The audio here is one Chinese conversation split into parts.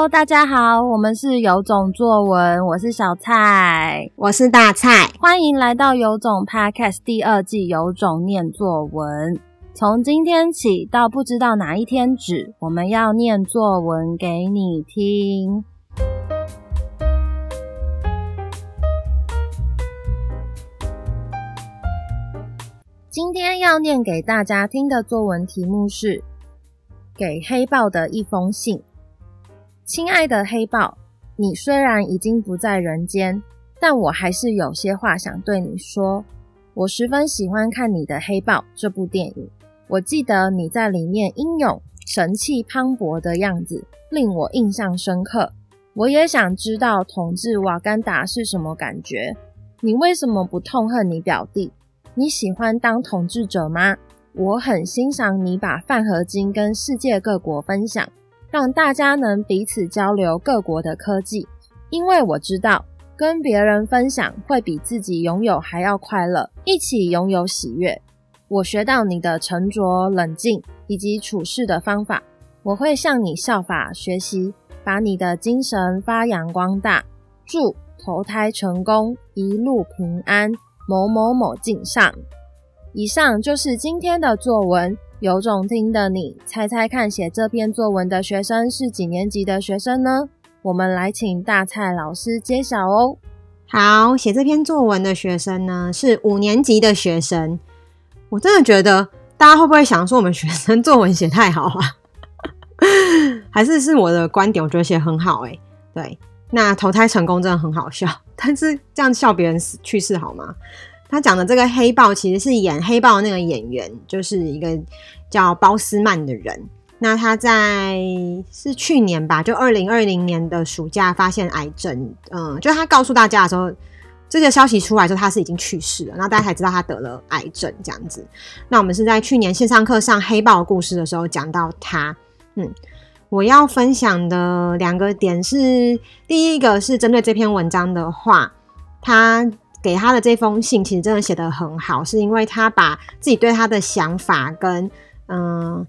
Hello，大家好，我们是有种作文，我是小蔡，我是大蔡，欢迎来到有种 Podcast 第二季有种念作文。从今天起到不知道哪一天止，我们要念作文给你听。今天要念给大家听的作文题目是《给黑豹的一封信》。亲爱的黑豹，你虽然已经不在人间，但我还是有些话想对你说。我十分喜欢看你的《黑豹》这部电影，我记得你在里面英勇、神气磅礴的样子，令我印象深刻。我也想知道统治瓦干达是什么感觉。你为什么不痛恨你表弟？你喜欢当统治者吗？我很欣赏你把饭合金跟世界各国分享。让大家能彼此交流各国的科技，因为我知道跟别人分享会比自己拥有还要快乐，一起拥有喜悦。我学到你的沉着冷静以及处事的方法，我会向你效法学习，把你的精神发扬光大。祝投胎成功，一路平安。某某某敬上。以上就是今天的作文。有种听的你，猜猜看，写这篇作文的学生是几年级的学生呢？我们来请大蔡老师揭晓哦。好，写这篇作文的学生呢，是五年级的学生。我真的觉得，大家会不会想说我们学生作文写太好啊？还是是我的观点？我觉得写很好诶。对，那投胎成功真的很好笑，但是这样笑别人去世好吗？他讲的这个黑豹其实是演黑豹的那个演员，就是一个叫包斯曼的人。那他在是去年吧，就二零二零年的暑假发现癌症。嗯，就他告诉大家的时候，这个消息出来之后，他是已经去世了。然后大家才知道他得了癌症这样子。那我们是在去年线上课上黑豹故事的时候讲到他。嗯，我要分享的两个点是，第一个是针对这篇文章的话，他。给他的这封信其实真的写得很好，是因为他把自己对他的想法跟嗯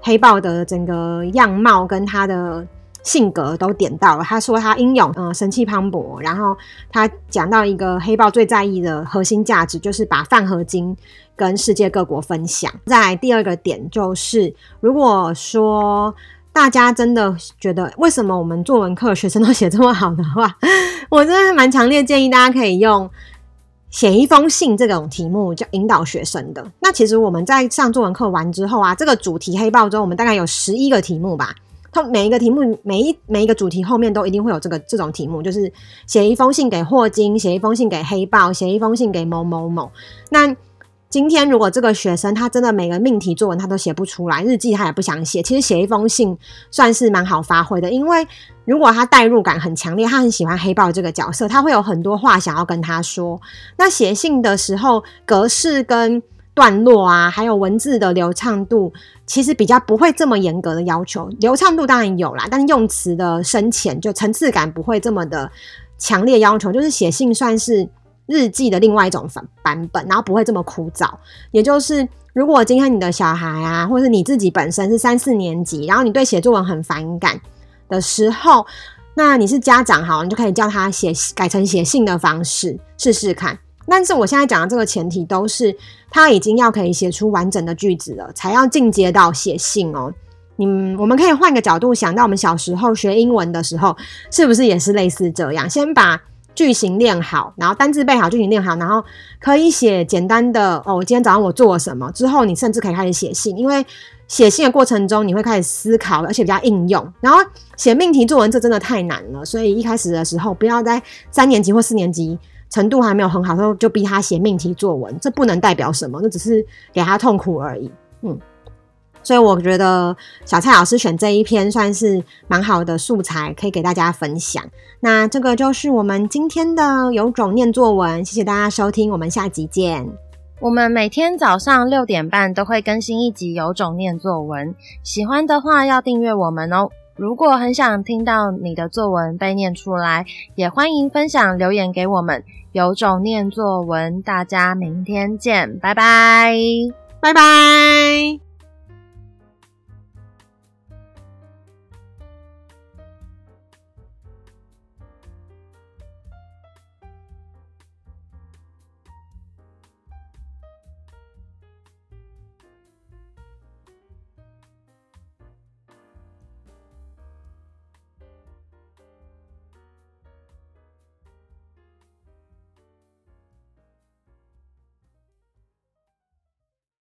黑豹的整个样貌跟他的性格都点到了。他说他英勇，嗯，神气磅礴。然后他讲到一个黑豹最在意的核心价值，就是把饭合金跟世界各国分享。再来第二个点就是，如果说大家真的觉得为什么我们作文课学生都写这么好的话，我真的蛮强烈建议大家可以用写一封信这种题目，就引导学生的。那其实我们在上作文课完之后啊，这个主题黑豹中，我们大概有十一个题目吧。它每一个题目，每一每一个主题后面都一定会有这个这种题目，就是写一封信给霍金，写一封信给黑豹，写一封信给某某某。那今天如果这个学生他真的每个命题作文他都写不出来，日记他也不想写，其实写一封信算是蛮好发挥的，因为如果他代入感很强烈，他很喜欢黑豹这个角色，他会有很多话想要跟他说。那写信的时候，格式跟段落啊，还有文字的流畅度，其实比较不会这么严格的要求。流畅度当然有啦，但用词的深浅就层次感不会这么的强烈要求，就是写信算是。日记的另外一种版版本，然后不会这么枯燥。也就是，如果今天你的小孩啊，或者是你自己本身是三四年级，然后你对写作文很反感的时候，那你是家长好，你就可以叫他写改成写信的方式试试看。但是我现在讲的这个前提都是他已经要可以写出完整的句子了，才要进阶到写信哦。你我们可以换个角度想到，我们小时候学英文的时候，是不是也是类似这样？先把句型练好，然后单字背好，句型练好，然后可以写简单的哦。我今天早上我做了什么？之后你甚至可以开始写信，因为写信的过程中你会开始思考，而且比较应用。然后写命题作文这真的太难了，所以一开始的时候不要在三年级或四年级程度还没有很好的时候就逼他写命题作文，这不能代表什么，那只是给他痛苦而已。嗯。所以我觉得小蔡老师选这一篇算是蛮好的素材，可以给大家分享。那这个就是我们今天的有种念作文，谢谢大家收听，我们下集见。我们每天早上六点半都会更新一集有种念作文，喜欢的话要订阅我们哦。如果很想听到你的作文被念出来，也欢迎分享留言给我们。有种念作文，大家明天见，拜拜，拜拜。